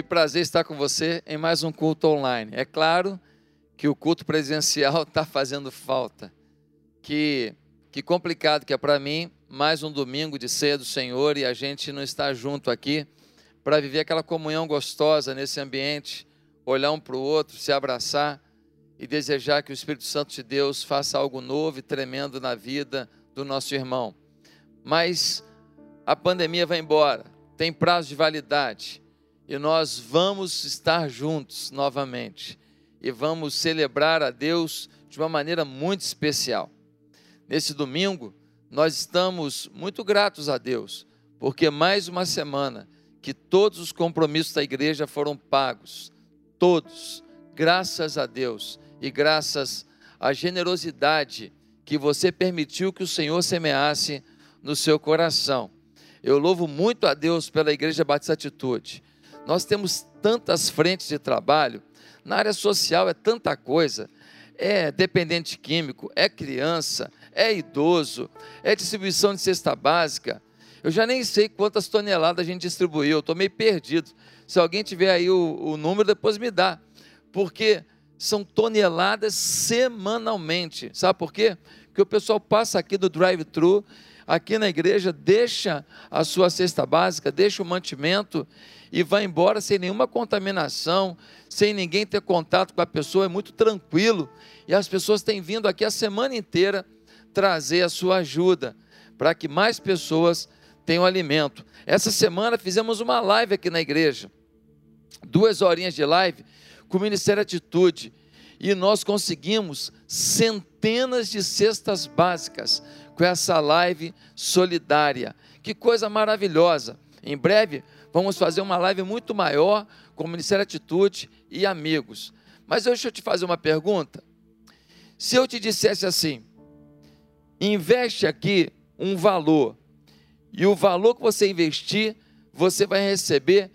Que prazer estar com você em mais um culto online. É claro que o culto presencial está fazendo falta. Que, que complicado que é para mim, mais um domingo de ceia do Senhor e a gente não está junto aqui para viver aquela comunhão gostosa nesse ambiente, olhar um para o outro, se abraçar e desejar que o Espírito Santo de Deus faça algo novo e tremendo na vida do nosso irmão. Mas a pandemia vai embora, tem prazo de validade e nós vamos estar juntos novamente e vamos celebrar a Deus de uma maneira muito especial. Nesse domingo, nós estamos muito gratos a Deus, porque mais uma semana que todos os compromissos da igreja foram pagos, todos, graças a Deus e graças à generosidade que você permitiu que o Senhor semeasse no seu coração. Eu louvo muito a Deus pela Igreja Batista Atitude nós temos tantas frentes de trabalho, na área social é tanta coisa. É dependente químico, é criança, é idoso, é distribuição de cesta básica. Eu já nem sei quantas toneladas a gente distribuiu, eu estou meio perdido. Se alguém tiver aí o, o número, depois me dá. Porque são toneladas semanalmente. Sabe por quê? Porque o pessoal passa aqui do drive-thru, aqui na igreja, deixa a sua cesta básica, deixa o mantimento e vai embora sem nenhuma contaminação, sem ninguém ter contato com a pessoa, é muito tranquilo. E as pessoas têm vindo aqui a semana inteira trazer a sua ajuda, para que mais pessoas tenham alimento. Essa semana fizemos uma live aqui na igreja, duas horinhas de live com o Ministério Atitude, e nós conseguimos centenas de cestas básicas com essa live solidária. Que coisa maravilhosa! Em breve vamos fazer uma live muito maior com o Ministério Atitude e amigos. Mas deixa eu te fazer uma pergunta. Se eu te dissesse assim, investe aqui um valor, e o valor que você investir, você vai receber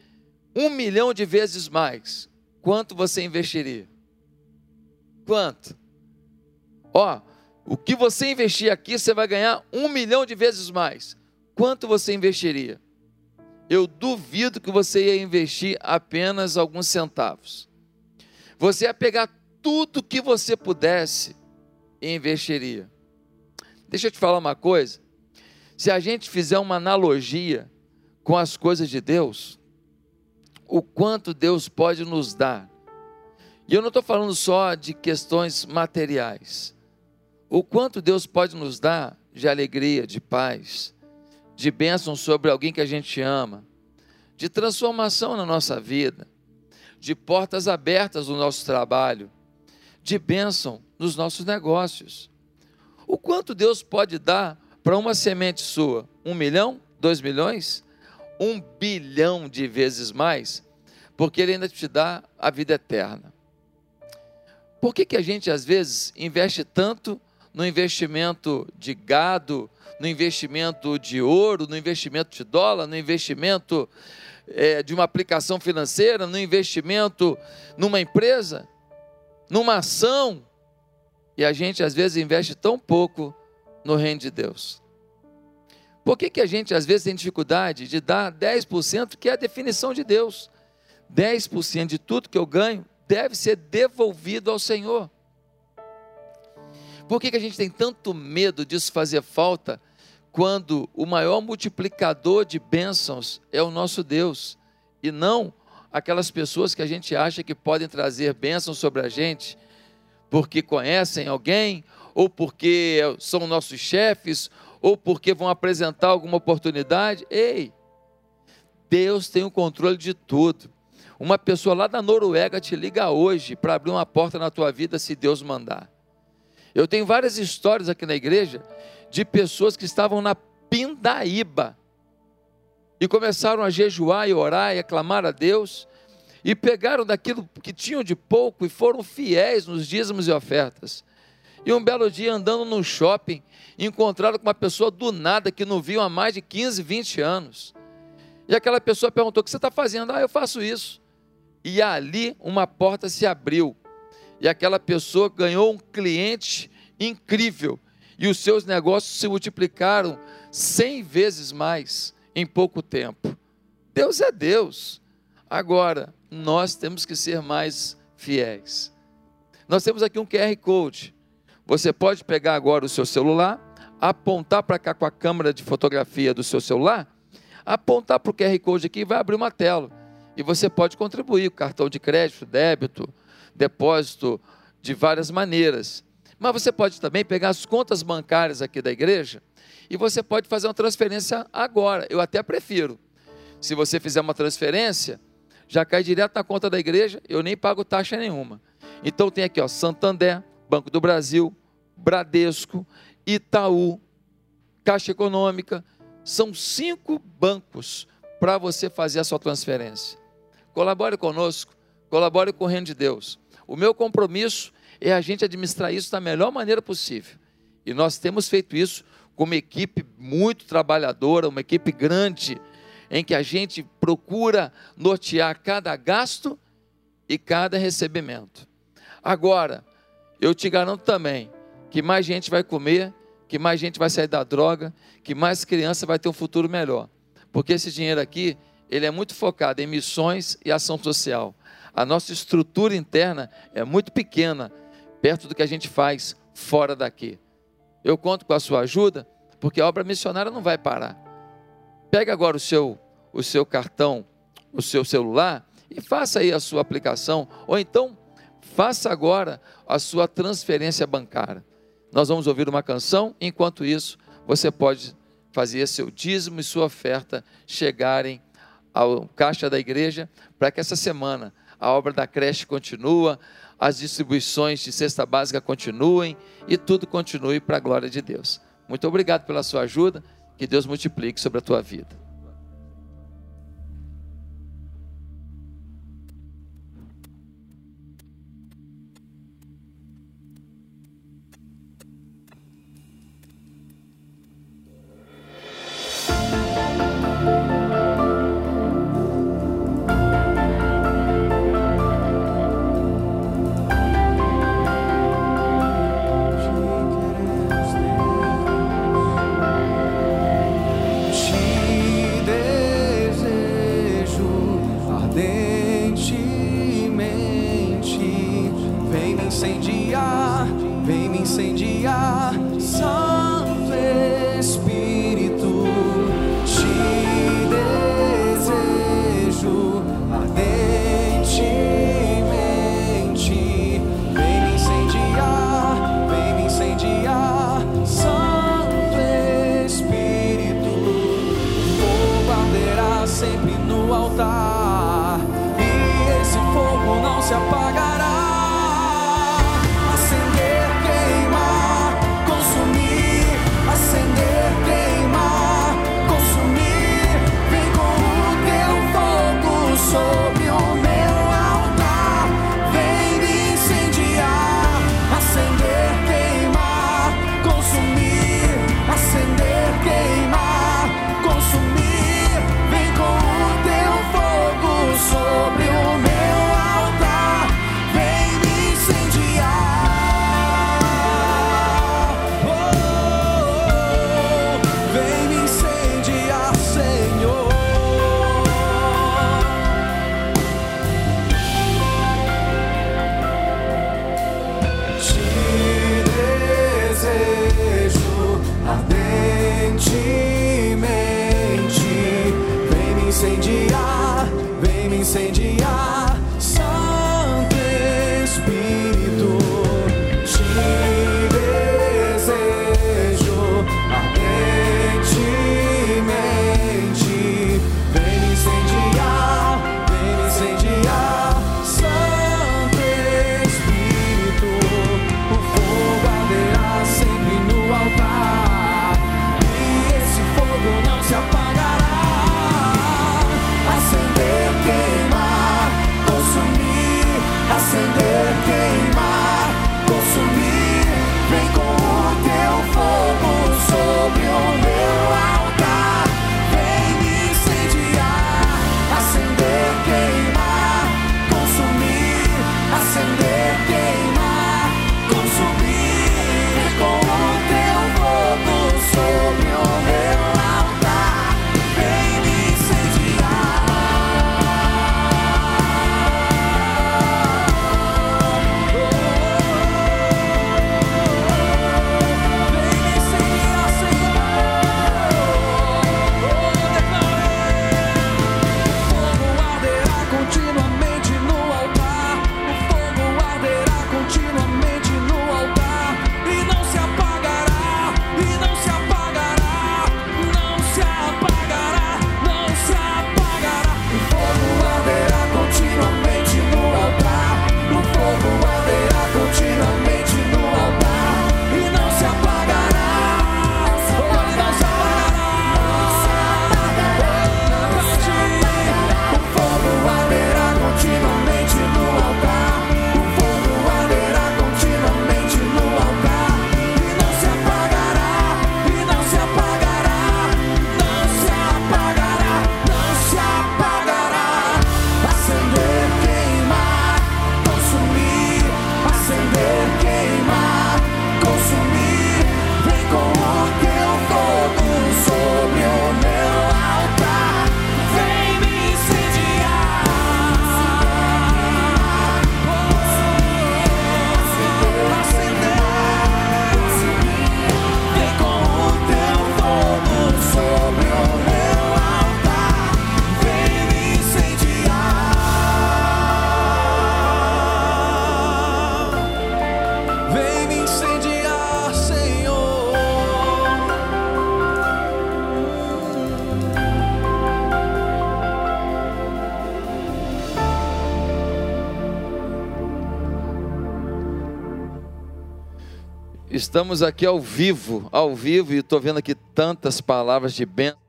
um milhão de vezes mais. Quanto você investiria? Quanto? Ó, o que você investir aqui, você vai ganhar um milhão de vezes mais. Quanto você investiria? eu duvido que você ia investir apenas alguns centavos. Você ia pegar tudo que você pudesse e investiria. Deixa eu te falar uma coisa. Se a gente fizer uma analogia com as coisas de Deus, o quanto Deus pode nos dar. E eu não estou falando só de questões materiais. O quanto Deus pode nos dar de alegria, de paz, de bênção sobre alguém que a gente ama, de transformação na nossa vida, de portas abertas no nosso trabalho, de bênção nos nossos negócios. O quanto Deus pode dar para uma semente sua? Um milhão? Dois milhões? Um bilhão de vezes mais? Porque Ele ainda te dá a vida eterna. Por que, que a gente às vezes investe tanto no investimento de gado, no investimento de ouro, no investimento de dólar, no investimento é, de uma aplicação financeira, no investimento numa empresa, numa ação. E a gente às vezes investe tão pouco no reino de Deus. Por que, que a gente às vezes tem dificuldade de dar 10%, que é a definição de Deus? 10% de tudo que eu ganho deve ser devolvido ao Senhor. Por que, que a gente tem tanto medo disso fazer falta quando o maior multiplicador de bênçãos é o nosso Deus e não aquelas pessoas que a gente acha que podem trazer bênçãos sobre a gente porque conhecem alguém ou porque são nossos chefes ou porque vão apresentar alguma oportunidade. Ei, Deus tem o controle de tudo. Uma pessoa lá da Noruega te liga hoje para abrir uma porta na tua vida se Deus mandar. Eu tenho várias histórias aqui na igreja de pessoas que estavam na pindaíba e começaram a jejuar e orar e aclamar a Deus e pegaram daquilo que tinham de pouco e foram fiéis nos dízimos e ofertas. E um belo dia, andando num shopping, encontraram com uma pessoa do nada que não viam há mais de 15, 20 anos. E aquela pessoa perguntou: O que você está fazendo? Ah, eu faço isso. E ali uma porta se abriu e aquela pessoa ganhou um cliente incrível e os seus negócios se multiplicaram cem vezes mais em pouco tempo. Deus é Deus. Agora, nós temos que ser mais fiéis. Nós temos aqui um QR Code. Você pode pegar agora o seu celular, apontar para cá com a câmera de fotografia do seu celular, apontar para o QR Code aqui e vai abrir uma tela. E você pode contribuir cartão de crédito, débito, depósito, de várias maneiras. Mas você pode também pegar as contas bancárias aqui da igreja e você pode fazer uma transferência agora. Eu até prefiro. Se você fizer uma transferência, já cai direto na conta da igreja, eu nem pago taxa nenhuma. Então tem aqui, ó, Santander, Banco do Brasil, Bradesco, Itaú, Caixa Econômica. São cinco bancos para você fazer a sua transferência. Colabore conosco, colabore com o Reino de Deus. O meu compromisso é a gente administrar isso da melhor maneira possível. E nós temos feito isso com uma equipe muito trabalhadora, uma equipe grande, em que a gente procura nortear cada gasto e cada recebimento. Agora, eu te garanto também que mais gente vai comer, que mais gente vai sair da droga, que mais criança vai ter um futuro melhor. Porque esse dinheiro aqui, ele é muito focado em missões e ação social. A nossa estrutura interna é muito pequena, perto do que a gente faz fora daqui. Eu conto com a sua ajuda, porque a obra missionária não vai parar. Pega agora o seu, o seu cartão, o seu celular e faça aí a sua aplicação, ou então faça agora a sua transferência bancária. Nós vamos ouvir uma canção, enquanto isso, você pode fazer seu dízimo e sua oferta chegarem ao caixa da igreja, para que essa semana a obra da creche continue, as distribuições de cesta básica continuem e tudo continue para a glória de Deus. Muito obrigado pela sua ajuda, que Deus multiplique sobre a tua vida. gone. Estamos aqui ao vivo, ao vivo, e estou vendo aqui tantas palavras de bênção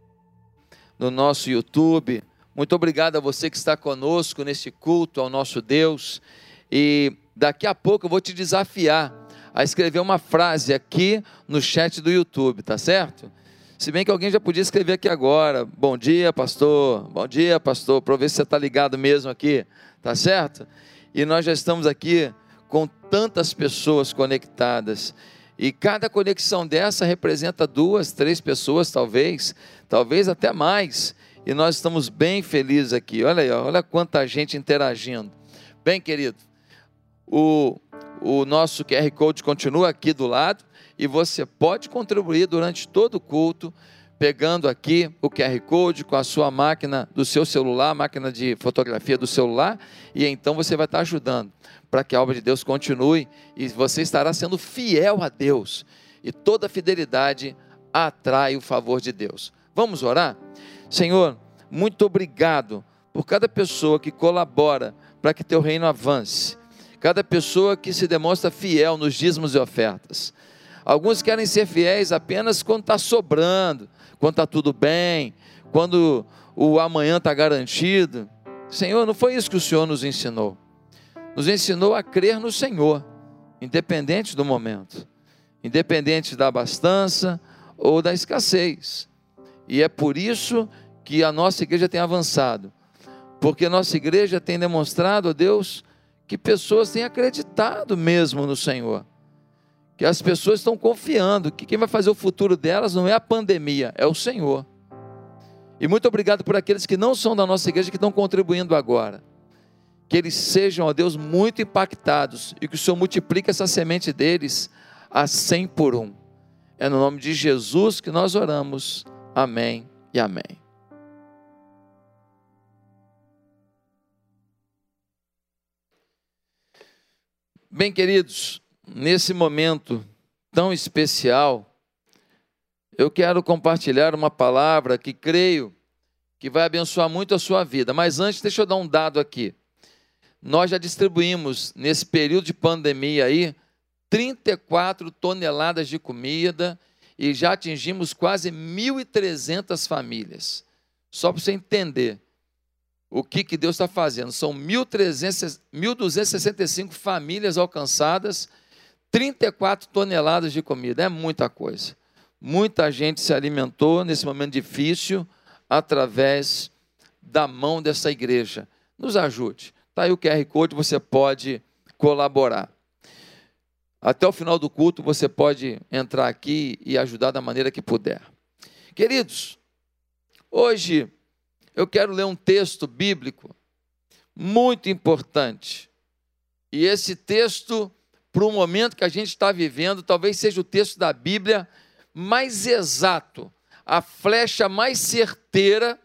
no nosso YouTube. Muito obrigado a você que está conosco neste culto ao nosso Deus. E daqui a pouco eu vou te desafiar a escrever uma frase aqui no chat do YouTube, tá certo? Se bem que alguém já podia escrever aqui agora. Bom dia, pastor. Bom dia, pastor. Para ver se você está ligado mesmo aqui, tá certo? E nós já estamos aqui com tantas pessoas conectadas. E cada conexão dessa representa duas, três pessoas, talvez, talvez até mais. E nós estamos bem felizes aqui. Olha aí, olha quanta gente interagindo. Bem, querido, o, o nosso QR Code continua aqui do lado e você pode contribuir durante todo o culto, pegando aqui o QR Code com a sua máquina do seu celular, máquina de fotografia do celular, e então você vai estar ajudando para que a obra de Deus continue e você estará sendo fiel a Deus. E toda fidelidade atrai o favor de Deus. Vamos orar? Senhor, muito obrigado por cada pessoa que colabora para que teu reino avance. Cada pessoa que se demonstra fiel nos dízimos e ofertas. Alguns querem ser fiéis apenas quando está sobrando, quando está tudo bem, quando o amanhã está garantido. Senhor, não foi isso que o Senhor nos ensinou nos ensinou a crer no Senhor, independente do momento, independente da abastança ou da escassez. E é por isso que a nossa igreja tem avançado, porque a nossa igreja tem demonstrado a Deus que pessoas têm acreditado mesmo no Senhor, que as pessoas estão confiando que quem vai fazer o futuro delas não é a pandemia, é o Senhor. E muito obrigado por aqueles que não são da nossa igreja que estão contribuindo agora que eles sejam, ó Deus, muito impactados e que o Senhor multiplique essa semente deles a cem por um. É no nome de Jesus que nós oramos. Amém e amém. Bem, queridos, nesse momento tão especial, eu quero compartilhar uma palavra que creio que vai abençoar muito a sua vida. Mas antes, deixa eu dar um dado aqui nós já distribuímos, nesse período de pandemia aí, 34 toneladas de comida e já atingimos quase 1.300 famílias. Só para você entender o que, que Deus está fazendo. São 1.265 famílias alcançadas, 34 toneladas de comida. É muita coisa. Muita gente se alimentou nesse momento difícil através da mão dessa igreja. Nos ajude. Está aí o QR Code, você pode colaborar. Até o final do culto você pode entrar aqui e ajudar da maneira que puder. Queridos, hoje eu quero ler um texto bíblico muito importante. E esse texto, para o momento que a gente está vivendo, talvez seja o texto da Bíblia mais exato, a flecha mais certeira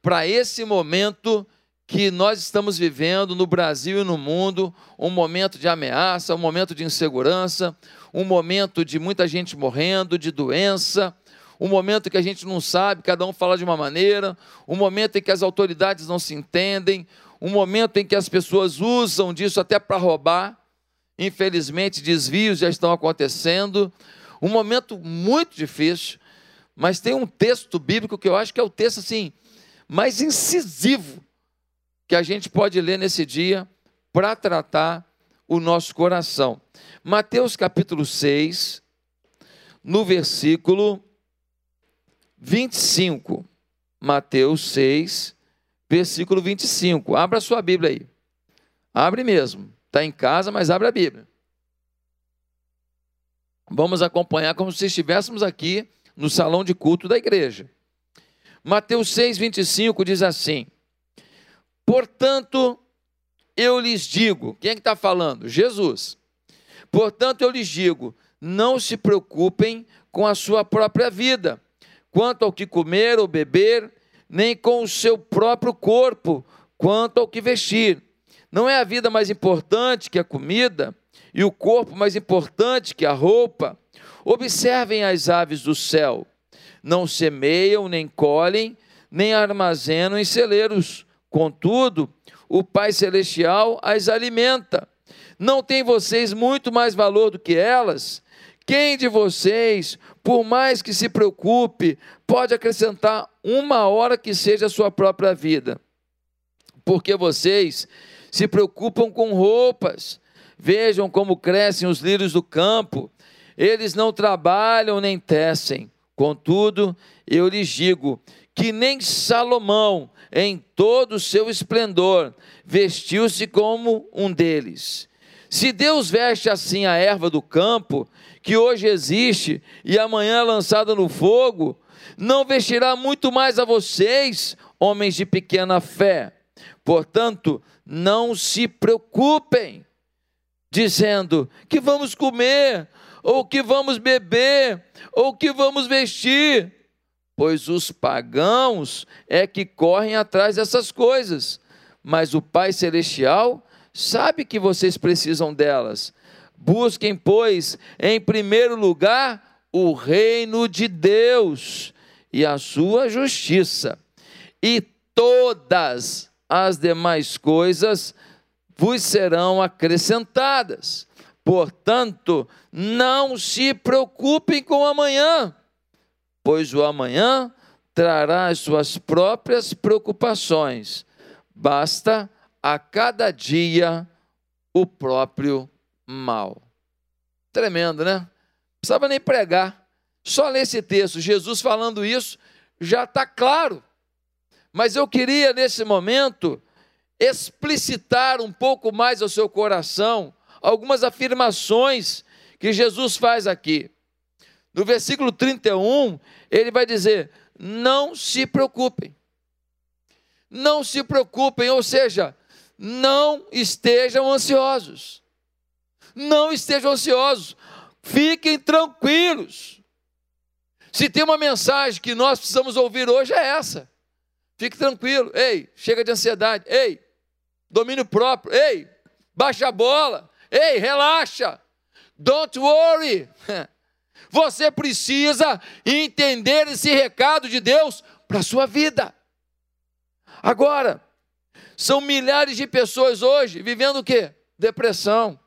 para esse momento que nós estamos vivendo no Brasil e no mundo um momento de ameaça, um momento de insegurança, um momento de muita gente morrendo, de doença, um momento que a gente não sabe, cada um fala de uma maneira, um momento em que as autoridades não se entendem, um momento em que as pessoas usam disso até para roubar. Infelizmente, desvios já estão acontecendo. Um momento muito difícil, mas tem um texto bíblico que eu acho que é o texto assim mais incisivo que a gente pode ler nesse dia para tratar o nosso coração. Mateus capítulo 6, no versículo 25. Mateus 6, versículo 25. Abra a sua Bíblia aí. Abre mesmo. Está em casa, mas abre a Bíblia. Vamos acompanhar como se estivéssemos aqui no salão de culto da igreja. Mateus 6, 25 diz assim: Portanto, eu lhes digo: quem é que está falando? Jesus. Portanto, eu lhes digo: não se preocupem com a sua própria vida, quanto ao que comer ou beber, nem com o seu próprio corpo, quanto ao que vestir. Não é a vida mais importante que a comida, e o corpo mais importante que a roupa? Observem as aves do céu: não semeiam, nem colhem, nem armazenam em celeiros Contudo, o Pai Celestial as alimenta. Não tem vocês muito mais valor do que elas? Quem de vocês, por mais que se preocupe, pode acrescentar uma hora que seja a sua própria vida? Porque vocês se preocupam com roupas. Vejam como crescem os lírios do campo. Eles não trabalham nem tecem. Contudo, eu lhes digo que nem Salomão, em todo o seu esplendor, vestiu-se como um deles. Se Deus veste assim a erva do campo, que hoje existe e amanhã é lançada no fogo, não vestirá muito mais a vocês, homens de pequena fé. Portanto, não se preocupem, dizendo que vamos comer, ou que vamos beber, ou que vamos vestir, pois os pagãos é que correm atrás dessas coisas, mas o Pai Celestial sabe que vocês precisam delas. Busquem, pois, em primeiro lugar o reino de Deus e a sua justiça, e todas as demais coisas vos serão acrescentadas. Portanto, não se preocupem com amanhã, pois o amanhã trará as suas próprias preocupações. Basta a cada dia o próprio mal. Tremendo, né? Não precisava nem pregar. Só ler esse texto, Jesus falando isso, já está claro. Mas eu queria, nesse momento, explicitar um pouco mais ao seu coração algumas afirmações que Jesus faz aqui. No versículo 31, ele vai dizer: Não se preocupem. Não se preocupem, ou seja, não estejam ansiosos. Não estejam ansiosos. Fiquem tranquilos. Se tem uma mensagem que nós precisamos ouvir hoje, é essa. Fique tranquilo. Ei, chega de ansiedade. Ei, domínio próprio. Ei, baixa a bola. Ei, relaxa. Don't worry. Você precisa entender esse recado de Deus para a sua vida. Agora, são milhares de pessoas hoje vivendo o quê? Depressão,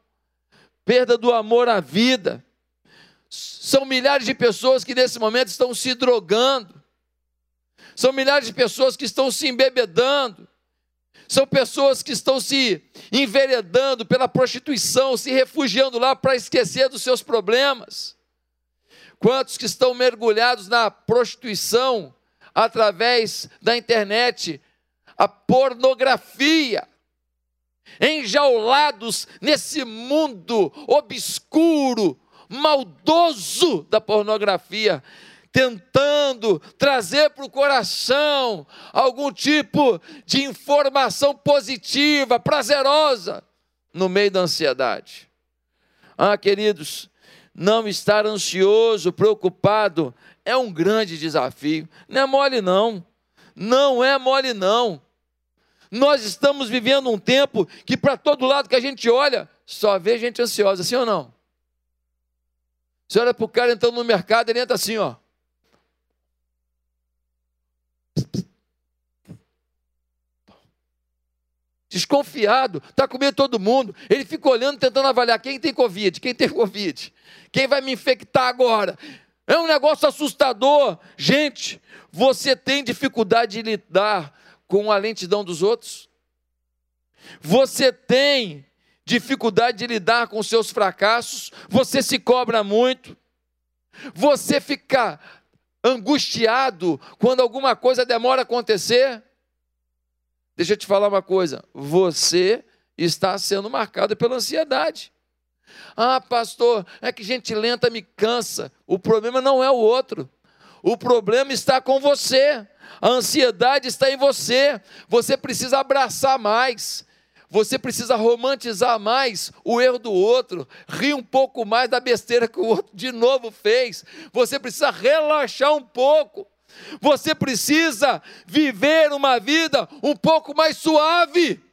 perda do amor à vida. São milhares de pessoas que nesse momento estão se drogando. São milhares de pessoas que estão se embebedando. São pessoas que estão se enveredando pela prostituição, se refugiando lá para esquecer dos seus problemas. Quantos que estão mergulhados na prostituição através da internet, a pornografia, enjaulados nesse mundo obscuro, maldoso da pornografia, tentando trazer para o coração algum tipo de informação positiva, prazerosa, no meio da ansiedade. Ah, queridos, não estar ansioso, preocupado, é um grande desafio. Não é mole, não. Não é mole, não. Nós estamos vivendo um tempo que, para todo lado que a gente olha, só vê gente ansiosa, sim ou não? Você olha para o cara entrando no mercado, ele entra assim, ó. Desconfiado, está com medo de todo mundo. Ele fica olhando, tentando avaliar quem tem Covid, quem tem Covid, quem vai me infectar agora. É um negócio assustador. Gente, você tem dificuldade de lidar com a lentidão dos outros? Você tem dificuldade de lidar com seus fracassos? Você se cobra muito? Você fica angustiado quando alguma coisa demora a acontecer? Deixa eu te falar uma coisa: você está sendo marcado pela ansiedade. Ah, pastor, é que gente lenta me cansa. O problema não é o outro. O problema está com você. A ansiedade está em você. Você precisa abraçar mais. Você precisa romantizar mais o erro do outro, rir um pouco mais da besteira que o outro de novo fez. Você precisa relaxar um pouco. Você precisa viver uma vida um pouco mais suave.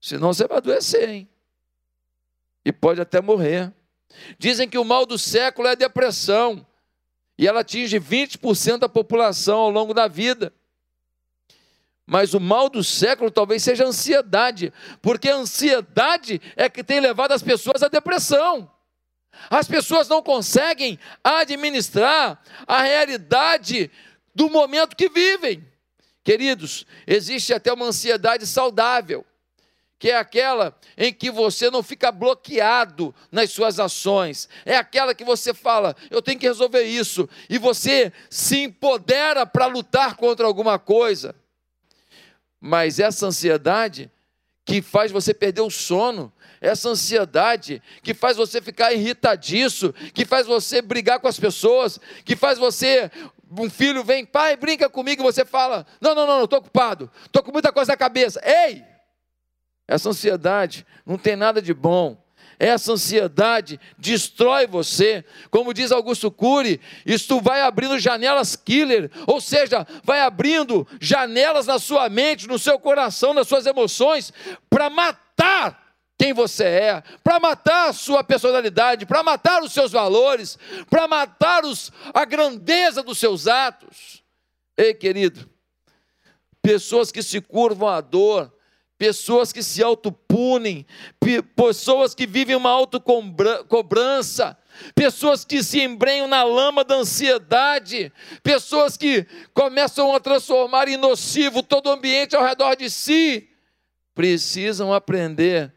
Senão você vai adoecer, hein? E pode até morrer. Dizem que o mal do século é a depressão e ela atinge 20% da população ao longo da vida. Mas o mal do século talvez seja a ansiedade, porque a ansiedade é que tem levado as pessoas à depressão. As pessoas não conseguem administrar a realidade do momento que vivem. Queridos, existe até uma ansiedade saudável, que é aquela em que você não fica bloqueado nas suas ações, é aquela que você fala, eu tenho que resolver isso, e você se empodera para lutar contra alguma coisa. Mas essa ansiedade que faz você perder o sono, essa ansiedade que faz você ficar irritadiço, que faz você brigar com as pessoas, que faz você. Um filho vem, pai, brinca comigo, e você fala: Não, não, não, estou ocupado, estou com muita coisa na cabeça. Ei! Essa ansiedade não tem nada de bom. Essa ansiedade destrói você. Como diz Augusto Cury, isto vai abrindo janelas killer, ou seja, vai abrindo janelas na sua mente, no seu coração, nas suas emoções, para matar quem você é, para matar a sua personalidade, para matar os seus valores, para matar os, a grandeza dos seus atos. Ei, querido, pessoas que se curvam à dor, pessoas que se autopunem, pessoas que vivem uma autocobrança, pessoas que se embrenham na lama da ansiedade, pessoas que começam a transformar em nocivo todo o ambiente ao redor de si, precisam aprender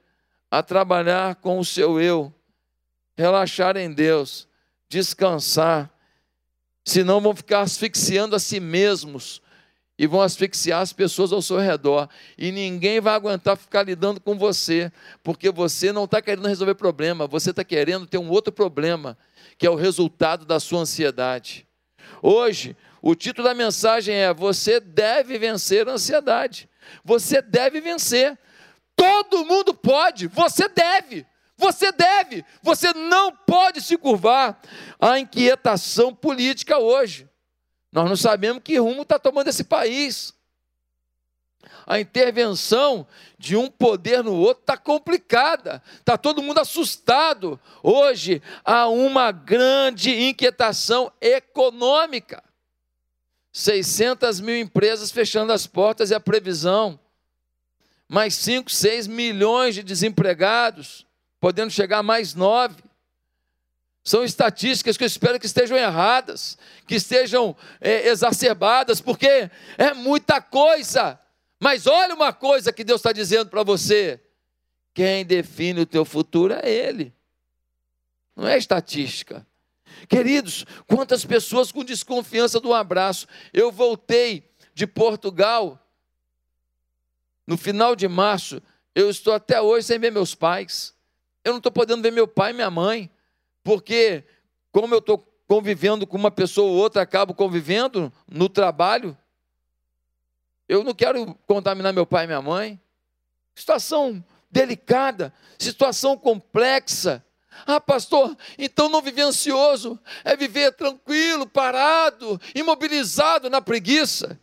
a trabalhar com o seu eu, relaxar em Deus, descansar, senão vão ficar asfixiando a si mesmos e vão asfixiar as pessoas ao seu redor. E ninguém vai aguentar ficar lidando com você, porque você não está querendo resolver problema, você está querendo ter um outro problema, que é o resultado da sua ansiedade. Hoje, o título da mensagem é: Você deve vencer a ansiedade. Você deve vencer. Todo mundo pode, você deve. Você deve, você não pode se curvar à inquietação política hoje. Nós não sabemos que rumo está tomando esse país. A intervenção de um poder no outro está complicada, está todo mundo assustado. Hoje há uma grande inquietação econômica. 600 mil empresas fechando as portas e a previsão mais 5, 6 milhões de desempregados, podendo chegar a mais 9. São estatísticas que eu espero que estejam erradas, que estejam é, exacerbadas, porque é muita coisa. Mas olha uma coisa que Deus está dizendo para você: quem define o teu futuro é Ele, não é estatística. Queridos, quantas pessoas com desconfiança do abraço. Eu voltei de Portugal no final de março, eu estou até hoje sem ver meus pais. Eu não estou podendo ver meu pai e minha mãe, porque, como eu estou convivendo com uma pessoa ou outra, acabo convivendo no trabalho, eu não quero contaminar meu pai e minha mãe. Situação delicada, situação complexa. Ah, pastor, então não viver ansioso é viver tranquilo, parado, imobilizado na preguiça.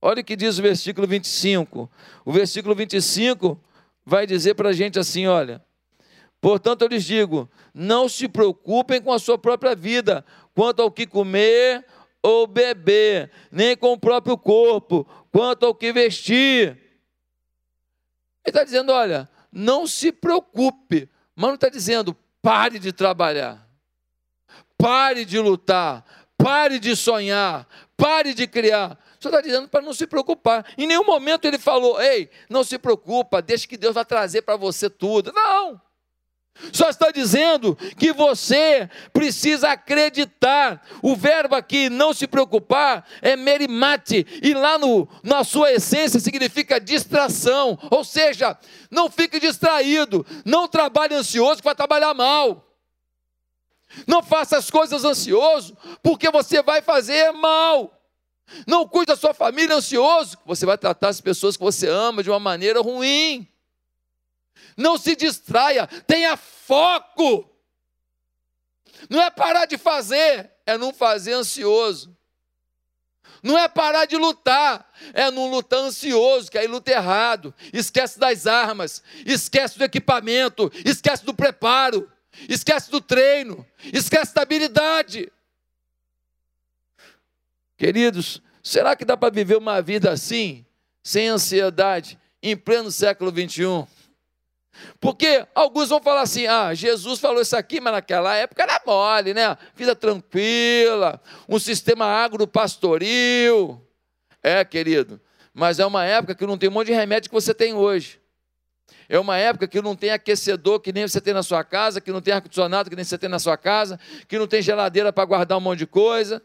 Olha o que diz o versículo 25. O versículo 25 vai dizer para a gente assim: olha. Portanto, eu lhes digo: não se preocupem com a sua própria vida, quanto ao que comer ou beber, nem com o próprio corpo, quanto ao que vestir. Ele está dizendo: olha, não se preocupe, mas não está dizendo pare de trabalhar, pare de lutar, pare de sonhar, pare de criar. Só está dizendo para não se preocupar. Em nenhum momento ele falou, ei, não se preocupa, deixa que Deus vai trazer para você tudo. Não. Só está dizendo que você precisa acreditar. O verbo aqui, não se preocupar, é merimate, e lá no, na sua essência significa distração. Ou seja, não fique distraído, não trabalhe ansioso que vai trabalhar mal. Não faça as coisas ansioso, porque você vai fazer mal. Não cuide da sua família ansioso, você vai tratar as pessoas que você ama de uma maneira ruim. Não se distraia, tenha foco. Não é parar de fazer, é não fazer ansioso. Não é parar de lutar, é não lutar ansioso, que aí luta errado. Esquece das armas, esquece do equipamento, esquece do preparo, esquece do treino, esquece da habilidade. Queridos, será que dá para viver uma vida assim, sem ansiedade, em pleno século 21? Porque alguns vão falar assim: ah, Jesus falou isso aqui, mas naquela época era mole, né? Vida tranquila, um sistema agropastoril. É, querido, mas é uma época que não tem um monte de remédio que você tem hoje. É uma época que não tem aquecedor que nem você tem na sua casa, que não tem ar-condicionado que nem você tem na sua casa, que não tem geladeira para guardar um monte de coisa.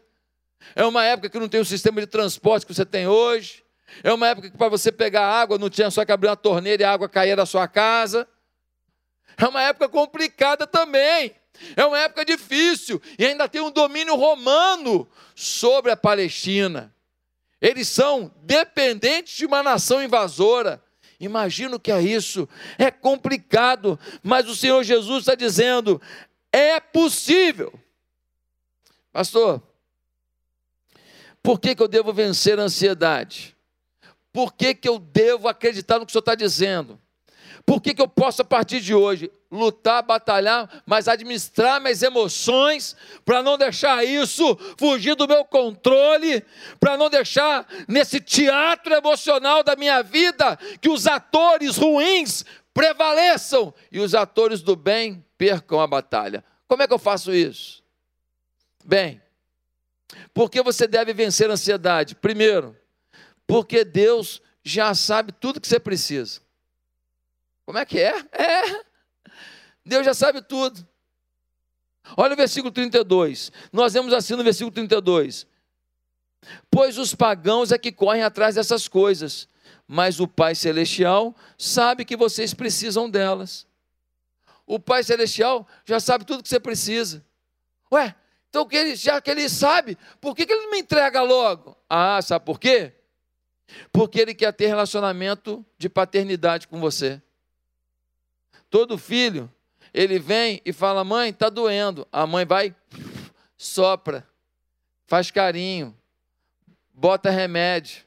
É uma época que não tem o sistema de transporte que você tem hoje. É uma época que para você pegar água não tinha só que abrir uma torneira e a água caía da sua casa. É uma época complicada também. É uma época difícil e ainda tem um domínio romano sobre a Palestina. Eles são dependentes de uma nação invasora. Imagina o que é isso. É complicado, mas o Senhor Jesus está dizendo: é possível. Pastor, por que, que eu devo vencer a ansiedade? Por que, que eu devo acreditar no que o Senhor está dizendo? Por que, que eu posso, a partir de hoje, lutar, batalhar, mas administrar minhas emoções, para não deixar isso fugir do meu controle, para não deixar nesse teatro emocional da minha vida que os atores ruins prevaleçam e os atores do bem percam a batalha? Como é que eu faço isso? Bem, porque você deve vencer a ansiedade? Primeiro, porque Deus já sabe tudo que você precisa. Como é que é? É. Deus já sabe tudo. Olha o versículo 32. Nós vemos assim no versículo 32. Pois os pagãos é que correm atrás dessas coisas, mas o Pai Celestial sabe que vocês precisam delas. O Pai Celestial já sabe tudo que você precisa. Ué, então já que ele sabe, por que, que ele não me entrega logo? Ah, sabe por quê? Porque ele quer ter relacionamento de paternidade com você. Todo filho, ele vem e fala: Mãe, está doendo. A mãe vai, sopra, faz carinho, bota remédio.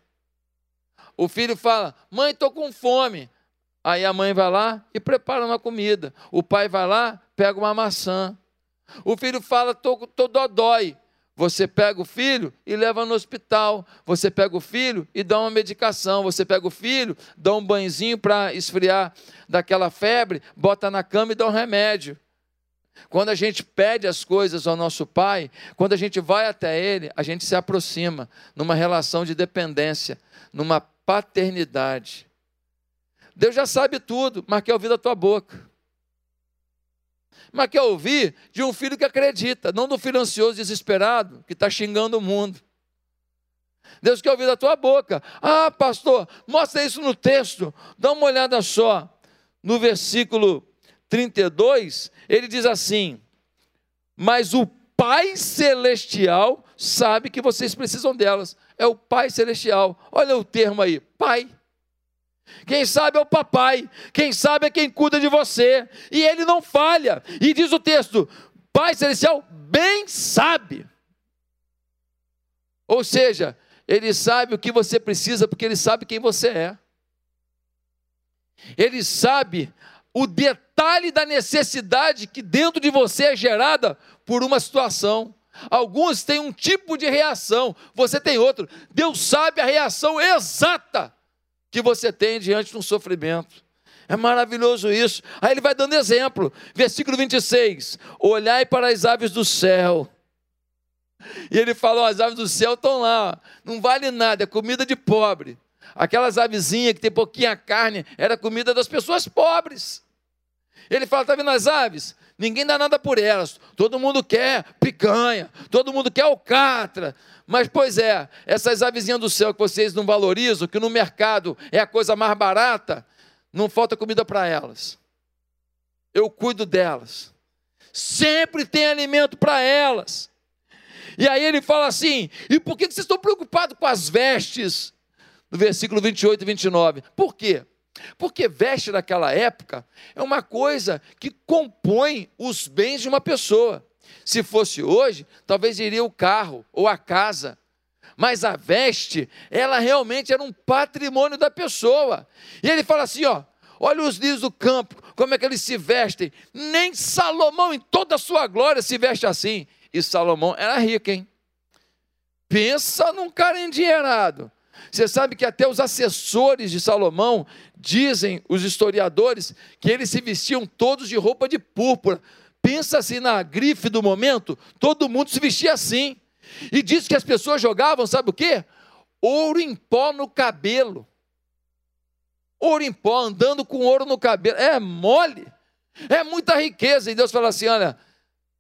O filho fala: Mãe, estou com fome. Aí a mãe vai lá e prepara uma comida. O pai vai lá, pega uma maçã. O filho fala: Estou dodói. Você pega o filho e leva no hospital. Você pega o filho e dá uma medicação. Você pega o filho, dá um banhozinho para esfriar daquela febre, bota na cama e dá um remédio. Quando a gente pede as coisas ao nosso pai, quando a gente vai até ele, a gente se aproxima numa relação de dependência, numa paternidade. Deus já sabe tudo, mas quer ouvir da tua boca mas quer ouvir de um filho que acredita, não do filho ansioso, desesperado, que está xingando o mundo. Deus quer ouvir da tua boca. Ah, pastor, mostra isso no texto. Dá uma olhada só. No versículo 32, ele diz assim: Mas o Pai Celestial sabe que vocês precisam delas. É o Pai Celestial. Olha o termo aí: Pai. Quem sabe é o papai, quem sabe é quem cuida de você, e ele não falha. E diz o texto: Pai Celestial bem sabe. Ou seja, ele sabe o que você precisa, porque ele sabe quem você é. Ele sabe o detalhe da necessidade que dentro de você é gerada por uma situação. Alguns têm um tipo de reação, você tem outro. Deus sabe a reação exata que você tem diante de um sofrimento. É maravilhoso isso. Aí ele vai dando exemplo. Versículo 26. Olhai para as aves do céu. E ele falou: as aves do céu estão lá. Não vale nada, é comida de pobre. Aquelas avezinhas que tem pouquinha carne, era comida das pessoas pobres. Ele fala: está vendo as aves? Ninguém dá nada por elas. Todo mundo quer picanha, todo mundo quer alcatra. Mas, pois é, essas avezinhas do céu que vocês não valorizam, que no mercado é a coisa mais barata, não falta comida para elas. Eu cuido delas. Sempre tem alimento para elas. E aí ele fala assim: e por que vocês estão preocupados com as vestes? No versículo 28 e 29. Por quê? Porque veste naquela época é uma coisa que compõe os bens de uma pessoa. Se fosse hoje, talvez iria o carro ou a casa. Mas a veste, ela realmente era um patrimônio da pessoa. E ele fala assim: ó, olha os lírios do campo, como é que eles se vestem. Nem Salomão, em toda a sua glória, se veste assim. E Salomão era rico, hein? Pensa num cara endinheirado. Você sabe que até os assessores de Salomão dizem, os historiadores, que eles se vestiam todos de roupa de púrpura. Pensa assim na grife do momento, todo mundo se vestia assim. E diz que as pessoas jogavam, sabe o quê? Ouro em pó no cabelo. Ouro em pó, andando com ouro no cabelo. É mole. É muita riqueza. E Deus fala assim: olha,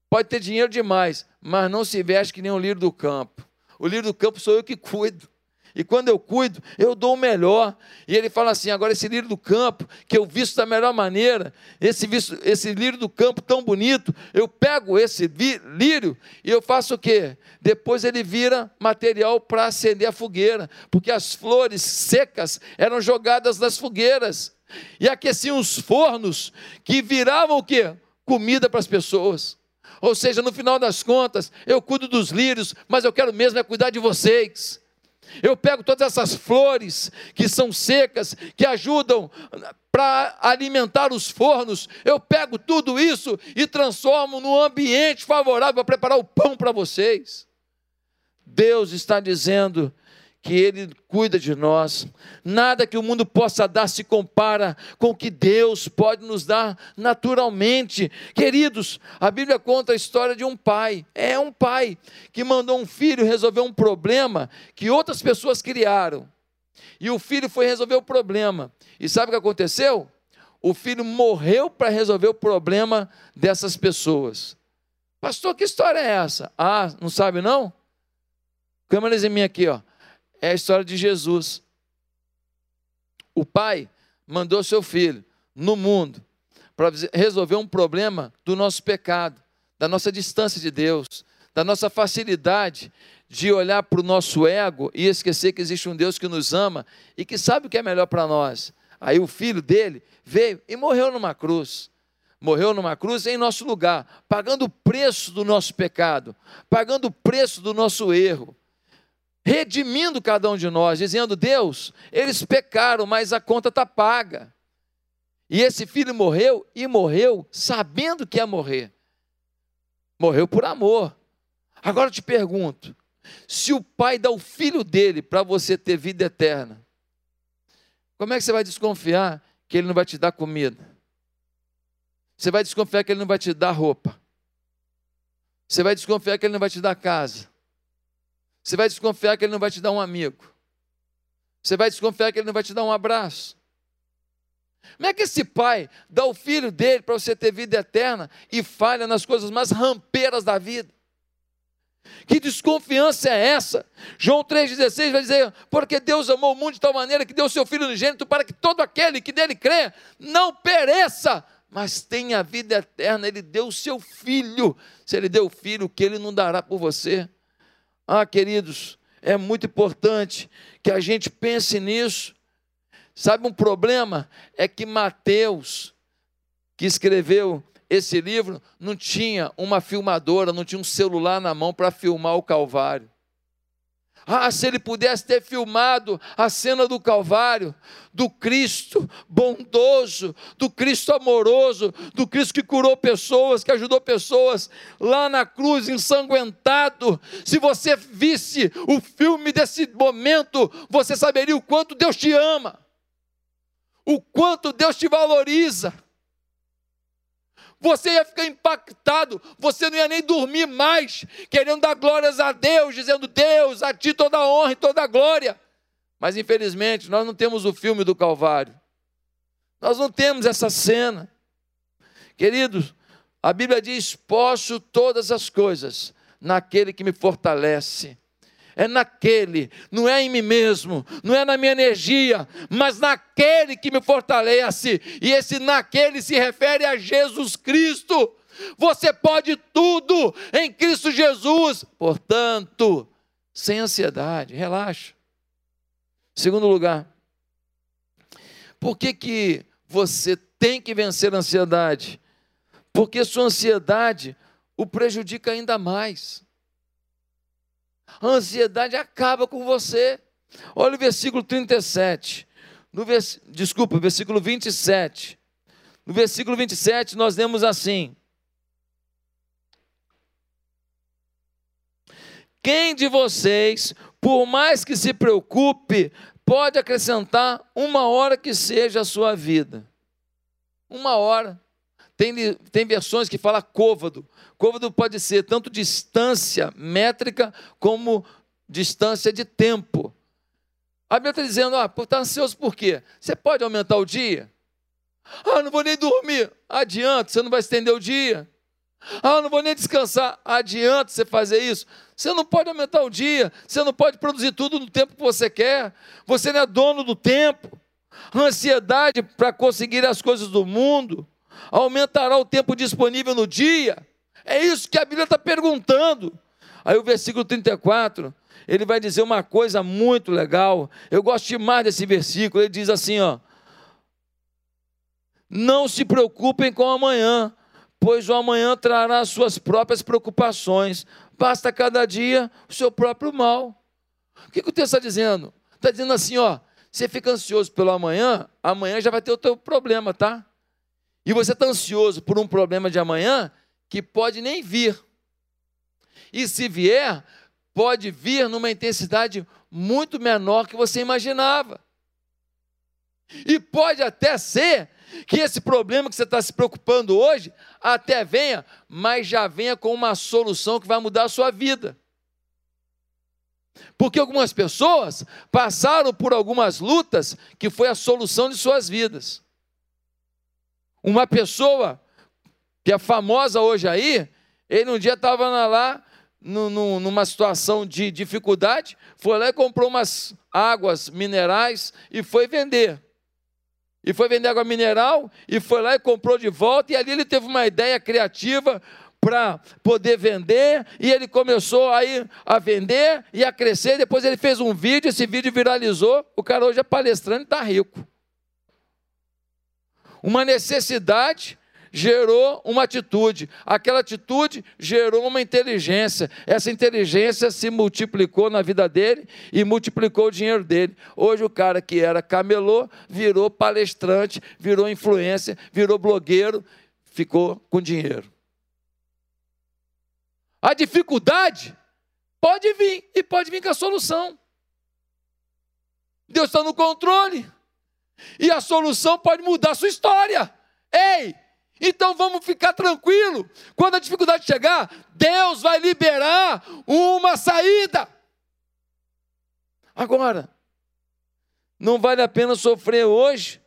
pode ter dinheiro demais, mas não se veste que nem um lírio do campo. O lírio do campo sou eu que cuido. E quando eu cuido, eu dou o melhor. E ele fala assim: agora esse lírio do campo, que eu visto da melhor maneira, esse, visto, esse lírio do campo tão bonito, eu pego esse lírio e eu faço o quê? Depois ele vira material para acender a fogueira, porque as flores secas eram jogadas nas fogueiras e aqueciam os fornos que viravam o quê? Comida para as pessoas. Ou seja, no final das contas, eu cuido dos lírios, mas eu quero mesmo é cuidar de vocês. Eu pego todas essas flores que são secas, que ajudam para alimentar os fornos, eu pego tudo isso e transformo num ambiente favorável para preparar o pão para vocês. Deus está dizendo que Ele cuida de nós. Nada que o mundo possa dar se compara com o que Deus pode nos dar naturalmente. Queridos, a Bíblia conta a história de um pai. É um pai que mandou um filho resolver um problema que outras pessoas criaram. E o filho foi resolver o problema. E sabe o que aconteceu? O filho morreu para resolver o problema dessas pessoas. Pastor, que história é essa? Ah, não sabe não? Câmeras em mim aqui, ó é a história de Jesus. O pai mandou seu filho no mundo para resolver um problema do nosso pecado, da nossa distância de Deus, da nossa facilidade de olhar para o nosso ego e esquecer que existe um Deus que nos ama e que sabe o que é melhor para nós. Aí o filho dele veio e morreu numa cruz. Morreu numa cruz em nosso lugar, pagando o preço do nosso pecado, pagando o preço do nosso erro redimindo cada um de nós, dizendo: Deus, eles pecaram, mas a conta está paga. E esse filho morreu e morreu sabendo que ia morrer. Morreu por amor. Agora eu te pergunto: se o pai dá o filho dele para você ter vida eterna, como é que você vai desconfiar que ele não vai te dar comida? Você vai desconfiar que ele não vai te dar roupa? Você vai desconfiar que ele não vai te dar casa? Você vai desconfiar que ele não vai te dar um amigo. Você vai desconfiar que ele não vai te dar um abraço. Como é que esse pai dá o filho dele para você ter vida eterna e falha nas coisas mais rampeiras da vida? Que desconfiança é essa? João 3,16 vai dizer: Porque Deus amou o mundo de tal maneira que deu seu Filho unigênito para que todo aquele que dele crê não pereça, mas tenha vida eterna. Ele deu o seu Filho. Se ele deu o Filho, o que ele não dará por você? Ah, queridos, é muito importante que a gente pense nisso. Sabe um problema? É que Mateus, que escreveu esse livro, não tinha uma filmadora, não tinha um celular na mão para filmar o Calvário. Ah, se ele pudesse ter filmado a cena do Calvário, do Cristo bondoso, do Cristo amoroso, do Cristo que curou pessoas, que ajudou pessoas lá na cruz, ensanguentado. Se você visse o filme desse momento, você saberia o quanto Deus te ama, o quanto Deus te valoriza você ia ficar impactado, você não ia nem dormir mais, querendo dar glórias a Deus, dizendo: Deus, a ti toda a honra e toda a glória. Mas infelizmente, nós não temos o filme do Calvário, nós não temos essa cena. Queridos, a Bíblia diz: Posso todas as coisas naquele que me fortalece é naquele, não é em mim mesmo, não é na minha energia, mas naquele que me fortalece, e esse naquele se refere a Jesus Cristo. Você pode tudo em Cristo Jesus, portanto, sem ansiedade, relaxa. Segundo lugar, por que, que você tem que vencer a ansiedade? Porque sua ansiedade o prejudica ainda mais. A ansiedade acaba com você. Olha o versículo 37. No vers... Desculpa, versículo 27. No versículo 27 nós lemos assim: Quem de vocês, por mais que se preocupe, pode acrescentar uma hora que seja a sua vida. Uma hora. Tem, tem versões que fala côvado. Côvado pode ser tanto distância métrica como distância de tempo. A Bíblia está dizendo, ah, está ansioso por quê? Você pode aumentar o dia? Ah, não vou nem dormir. Adianta, você não vai estender o dia. Ah, não vou nem descansar. Adianta você fazer isso. Você não pode aumentar o dia. Você não pode produzir tudo no tempo que você quer. Você não é dono do tempo. Ansiedade para conseguir as coisas do mundo aumentará o tempo disponível no dia. É isso que a Bíblia está perguntando. Aí o versículo 34, ele vai dizer uma coisa muito legal. Eu gosto demais desse versículo. Ele diz assim, ó: Não se preocupem com amanhã, pois o amanhã trará suas próprias preocupações. Basta cada dia o seu próprio mal. O que, que o texto está dizendo? Está dizendo assim, ó, você fica ansioso pelo amanhã, amanhã já vai ter o teu problema, tá? E você está ansioso por um problema de amanhã que pode nem vir. E se vier, pode vir numa intensidade muito menor que você imaginava. E pode até ser que esse problema que você está se preocupando hoje até venha, mas já venha com uma solução que vai mudar a sua vida. Porque algumas pessoas passaram por algumas lutas que foi a solução de suas vidas. Uma pessoa que é famosa hoje aí, ele um dia estava lá numa situação de dificuldade, foi lá e comprou umas águas minerais e foi vender e foi vender água mineral, e foi lá e comprou de volta, e ali ele teve uma ideia criativa para poder vender, e ele começou aí a vender e a crescer, depois ele fez um vídeo, esse vídeo viralizou, o cara hoje é palestrante e está rico. Uma necessidade gerou uma atitude, aquela atitude gerou uma inteligência, essa inteligência se multiplicou na vida dele e multiplicou o dinheiro dele. Hoje o cara que era camelô virou palestrante, virou influência, virou blogueiro, ficou com dinheiro. A dificuldade pode vir e pode vir com a solução. Deus está no controle. E a solução pode mudar a sua história. Ei, então vamos ficar tranquilo. Quando a dificuldade chegar, Deus vai liberar uma saída. Agora, não vale a pena sofrer hoje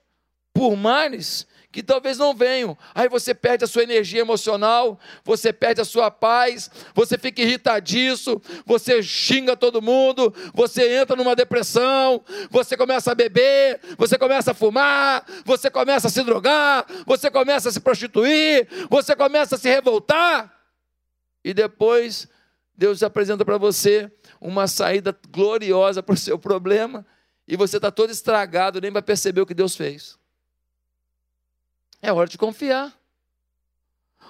por males que talvez não venham. Aí você perde a sua energia emocional, você perde a sua paz, você fica irritadiço, você xinga todo mundo, você entra numa depressão, você começa a beber, você começa a fumar, você começa a se drogar, você começa a se prostituir, você começa a se revoltar. E depois Deus apresenta para você uma saída gloriosa para o seu problema, e você está todo estragado, nem vai perceber o que Deus fez. É hora de confiar.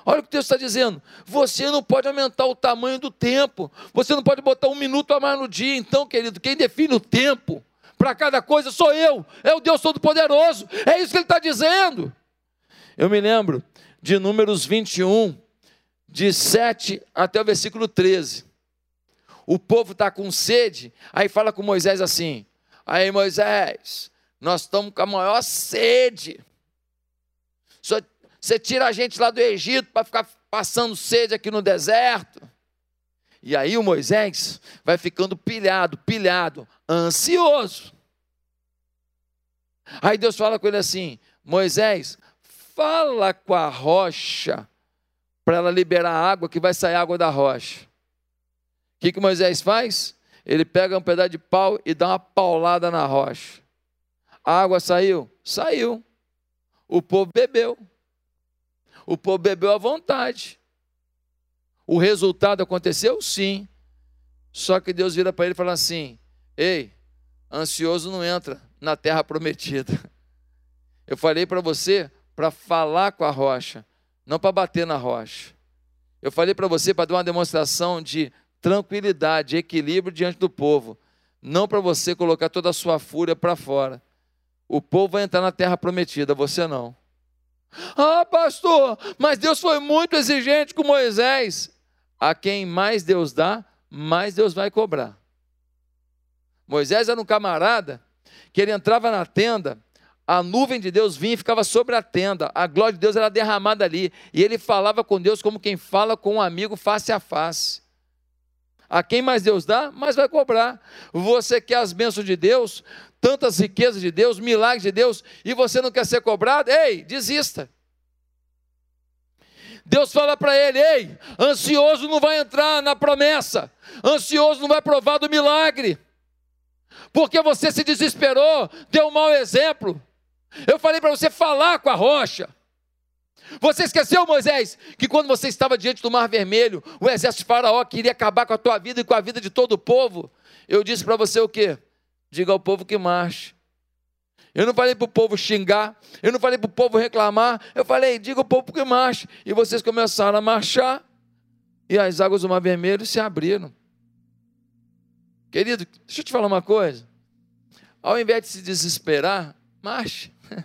Olha o que o texto está dizendo. Você não pode aumentar o tamanho do tempo. Você não pode botar um minuto a mais no dia. Então, querido, quem define o tempo para cada coisa sou eu. É o Deus Todo-Poderoso. É isso que ele está dizendo. Eu me lembro de Números 21, de 7 até o versículo 13. O povo está com sede, aí fala com Moisés assim: Aí, Moisés, nós estamos com a maior sede. Você tira a gente lá do Egito para ficar passando sede aqui no deserto. E aí o Moisés vai ficando pilhado, pilhado, ansioso. Aí Deus fala com ele assim: Moisés, fala com a rocha para ela liberar a água, que vai sair água da rocha. O que, que Moisés faz? Ele pega um pedaço de pau e dá uma paulada na rocha. A água saiu? Saiu. O povo bebeu. O povo bebeu à vontade. O resultado aconteceu? Sim. Só que Deus vira para ele e fala assim: Ei, ansioso não entra na terra prometida. Eu falei para você para falar com a rocha, não para bater na rocha. Eu falei para você para dar uma demonstração de tranquilidade, equilíbrio diante do povo, não para você colocar toda a sua fúria para fora. O povo vai entrar na terra prometida, você não. Ah, pastor, mas Deus foi muito exigente com Moisés. A quem mais Deus dá, mais Deus vai cobrar. Moisés era um camarada que ele entrava na tenda, a nuvem de Deus vinha e ficava sobre a tenda, a glória de Deus era derramada ali, e ele falava com Deus como quem fala com um amigo face a face. A quem mais Deus dá, mais vai cobrar. Você quer as bênçãos de Deus, tantas riquezas de Deus, milagres de Deus, e você não quer ser cobrado? Ei, desista. Deus fala para ele: ei, ansioso não vai entrar na promessa, ansioso não vai provar do milagre, porque você se desesperou, deu um mau exemplo. Eu falei para você falar com a rocha. Você esqueceu, Moisés, que quando você estava diante do Mar Vermelho, o exército de Faraó queria acabar com a tua vida e com a vida de todo o povo? Eu disse para você o quê? Diga ao povo que marche. Eu não falei para o povo xingar, eu não falei para o povo reclamar, eu falei, diga ao povo que marche. E vocês começaram a marchar, e as águas do Mar Vermelho se abriram. Querido, deixa eu te falar uma coisa. Ao invés de se desesperar, marche.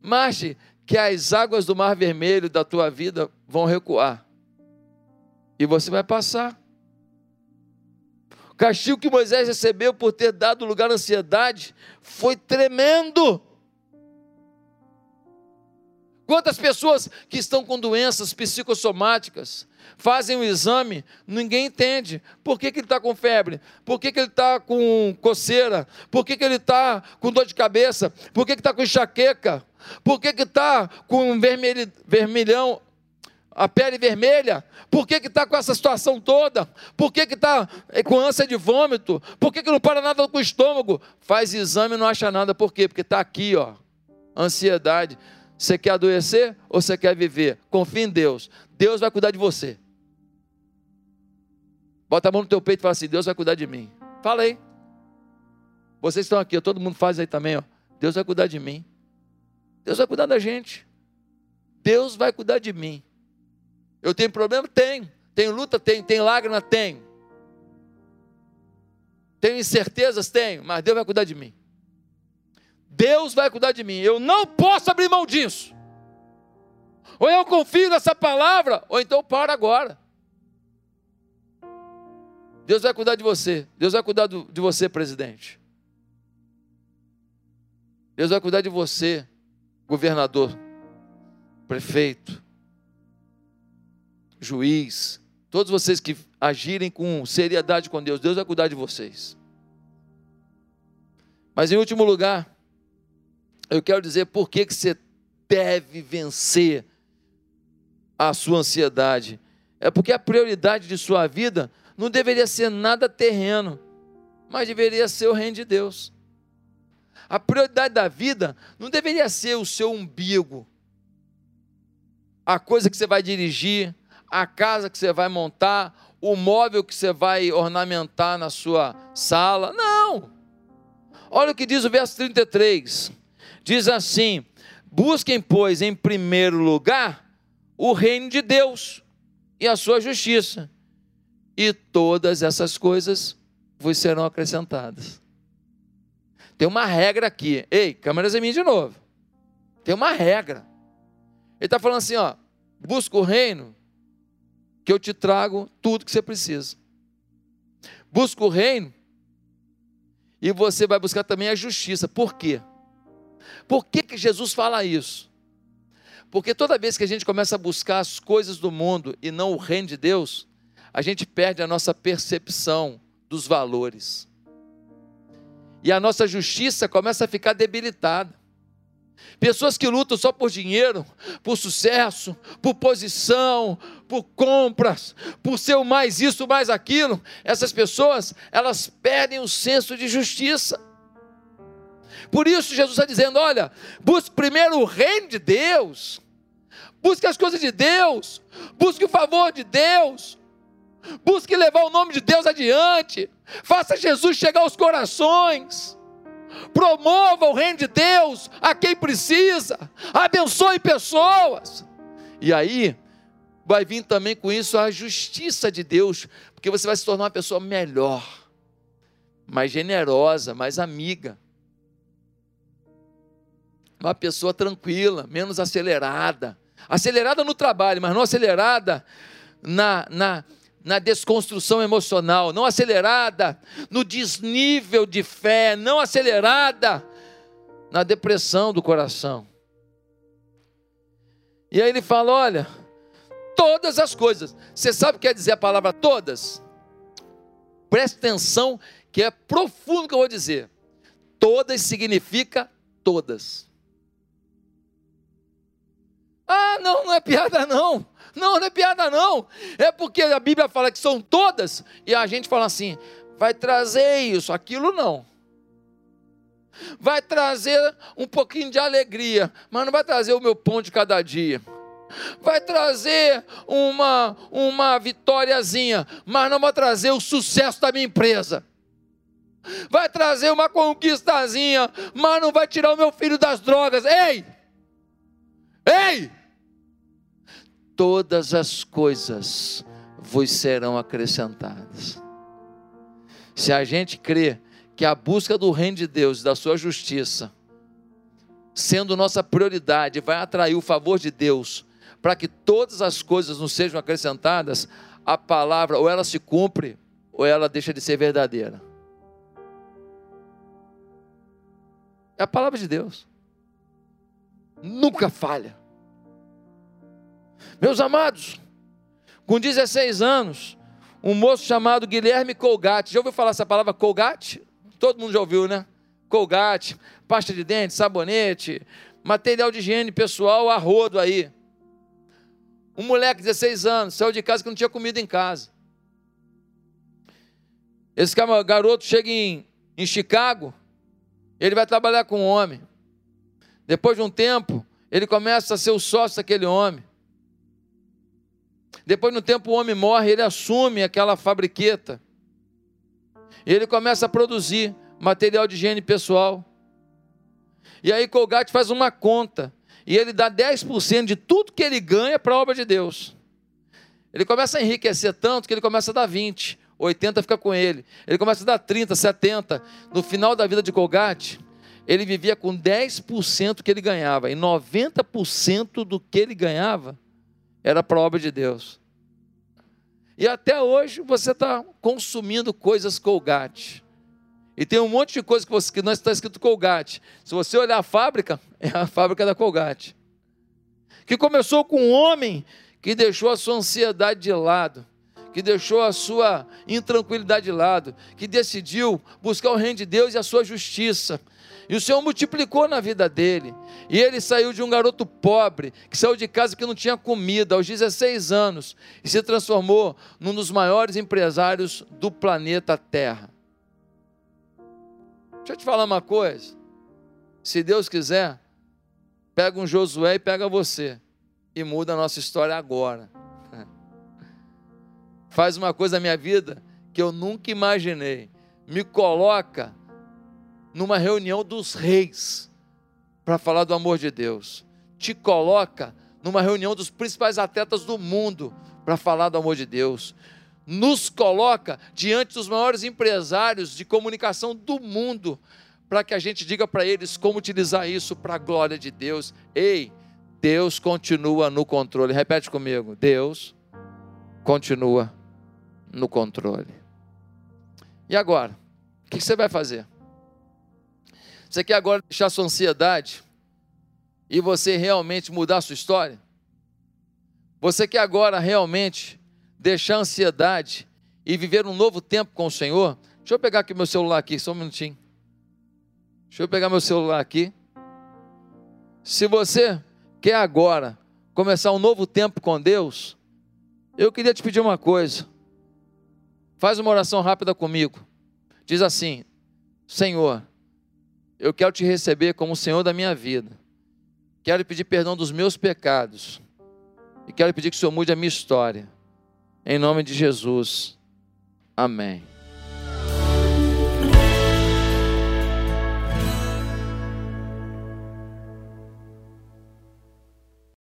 Marche, que as águas do Mar Vermelho da tua vida vão recuar. E você vai passar. O castigo que Moisés recebeu por ter dado lugar à ansiedade foi tremendo. Quantas pessoas que estão com doenças psicossomáticas fazem o um exame, ninguém entende. Por que, que ele está com febre? Por que, que ele está com coceira? Por que, que ele está com dor de cabeça? Por que está com enxaqueca? Por que está com vermelhão, a pele vermelha? Por que está com essa situação toda? Por que está com ânsia de vômito? Por que, que não para nada com o estômago? Faz exame e não acha nada. Por quê? Porque está aqui, ó, ansiedade. Você quer adoecer ou você quer viver? Confie em Deus. Deus vai cuidar de você. Bota a mão no teu peito e fala assim: Deus vai cuidar de mim. Fala aí. Vocês estão aqui, todo mundo faz aí também, ó. Deus vai cuidar de mim. Deus vai cuidar da gente. Deus vai cuidar de mim. Eu tenho problema? Tenho. Tenho luta? Tenho. Tenho lágrima? Tenho. Tenho incertezas? Tenho. Mas Deus vai cuidar de mim. Deus vai cuidar de mim. Eu não posso abrir mão disso. Ou eu confio nessa palavra, ou então para agora. Deus vai cuidar de você. Deus vai cuidar de você, presidente. Deus vai cuidar de você, governador, prefeito, juiz, todos vocês que agirem com seriedade com Deus, Deus vai cuidar de vocês. Mas em último lugar, eu quero dizer por que, que você deve vencer a sua ansiedade. É porque a prioridade de sua vida não deveria ser nada terreno, mas deveria ser o reino de Deus. A prioridade da vida não deveria ser o seu umbigo, a coisa que você vai dirigir, a casa que você vai montar, o móvel que você vai ornamentar na sua sala. Não! Olha o que diz o verso 33. Diz assim: Busquem, pois, em primeiro lugar o reino de Deus e a sua justiça, e todas essas coisas vos serão acrescentadas. Tem uma regra aqui. Ei, câmeras em mim de novo. Tem uma regra. Ele está falando assim: ó, busca o reino, que eu te trago tudo que você precisa. Busca o reino, e você vai buscar também a justiça. Por quê? Por que, que Jesus fala isso? Porque toda vez que a gente começa a buscar as coisas do mundo e não o reino de Deus, a gente perde a nossa percepção dos valores e a nossa justiça começa a ficar debilitada. Pessoas que lutam só por dinheiro, por sucesso, por posição, por compras, por ser o mais isso, mais aquilo, essas pessoas, elas perdem o senso de justiça. Por isso Jesus está dizendo: olha, busque primeiro o reino de Deus, busque as coisas de Deus, busque o favor de Deus, busque levar o nome de Deus adiante, faça Jesus chegar aos corações, promova o reino de Deus a quem precisa, abençoe pessoas, e aí vai vir também com isso a justiça de Deus, porque você vai se tornar uma pessoa melhor, mais generosa, mais amiga, uma pessoa tranquila, menos acelerada, acelerada no trabalho, mas não acelerada na, na na desconstrução emocional, não acelerada no desnível de fé, não acelerada na depressão do coração. E aí ele fala: olha, todas as coisas. Você sabe o que quer dizer a palavra todas? Preste atenção, que é profundo o que eu vou dizer. Todas significa todas. Ah, não, não é piada não. Não, não é piada não. É porque a Bíblia fala que são todas e a gente fala assim, vai trazer isso, aquilo não. Vai trazer um pouquinho de alegria, mas não vai trazer o meu pão de cada dia. Vai trazer uma uma vitóriazinha, mas não vai trazer o sucesso da minha empresa. Vai trazer uma conquistazinha, mas não vai tirar o meu filho das drogas. Ei! Ei! Todas as coisas vos serão acrescentadas. Se a gente crê que a busca do reino de Deus da sua justiça, sendo nossa prioridade, vai atrair o favor de Deus, para que todas as coisas nos sejam acrescentadas, a palavra ou ela se cumpre ou ela deixa de ser verdadeira. É a palavra de Deus. Nunca falha. Meus amados, com 16 anos, um moço chamado Guilherme Colgate, já ouviu falar essa palavra Colgate? Todo mundo já ouviu, né? Colgate, pasta de dente, sabonete, material de higiene pessoal a rodo aí. Um moleque de 16 anos, saiu de casa que não tinha comida em casa. Esse garoto chega em, em Chicago, ele vai trabalhar com um homem. Depois de um tempo, ele começa a ser o sócio daquele homem. Depois, no tempo, o homem morre, ele assume aquela fabriqueta. E ele começa a produzir material de higiene pessoal. E aí Colgate faz uma conta. E ele dá 10% de tudo que ele ganha para a obra de Deus. Ele começa a enriquecer tanto que ele começa a dar 20. 80 fica com ele. Ele começa a dar 30, 70. No final da vida de Colgate, ele vivia com 10% que ele ganhava. E 90% do que ele ganhava era para a obra de Deus. E até hoje você está consumindo coisas Colgate. E tem um monte de coisa que, você, que não está escrito Colgate. Se você olhar a fábrica, é a fábrica da Colgate. Que começou com um homem que deixou a sua ansiedade de lado, que deixou a sua intranquilidade de lado, que decidiu buscar o reino de Deus e a sua justiça, e o Senhor multiplicou na vida dele. E ele saiu de um garoto pobre, que saiu de casa que não tinha comida, aos 16 anos, e se transformou num dos maiores empresários do planeta Terra. Deixa eu te falar uma coisa. Se Deus quiser, pega um Josué e pega você. E muda a nossa história agora. Faz uma coisa na minha vida que eu nunca imaginei. Me coloca numa reunião dos reis para falar do amor de Deus. Te coloca numa reunião dos principais atletas do mundo para falar do amor de Deus. Nos coloca diante dos maiores empresários de comunicação do mundo para que a gente diga para eles como utilizar isso para a glória de Deus. Ei, Deus continua no controle. Repete comigo. Deus continua no controle. E agora? O que você vai fazer? Você quer agora deixar sua ansiedade e você realmente mudar sua história? Você quer agora realmente deixar a ansiedade e viver um novo tempo com o Senhor? Deixa eu pegar aqui meu celular aqui, só um minutinho. Deixa eu pegar meu celular aqui. Se você quer agora começar um novo tempo com Deus, eu queria te pedir uma coisa. Faz uma oração rápida comigo. Diz assim: Senhor, eu quero te receber como o Senhor da minha vida. Quero pedir perdão dos meus pecados. E quero pedir que o Senhor mude a minha história. Em nome de Jesus. Amém.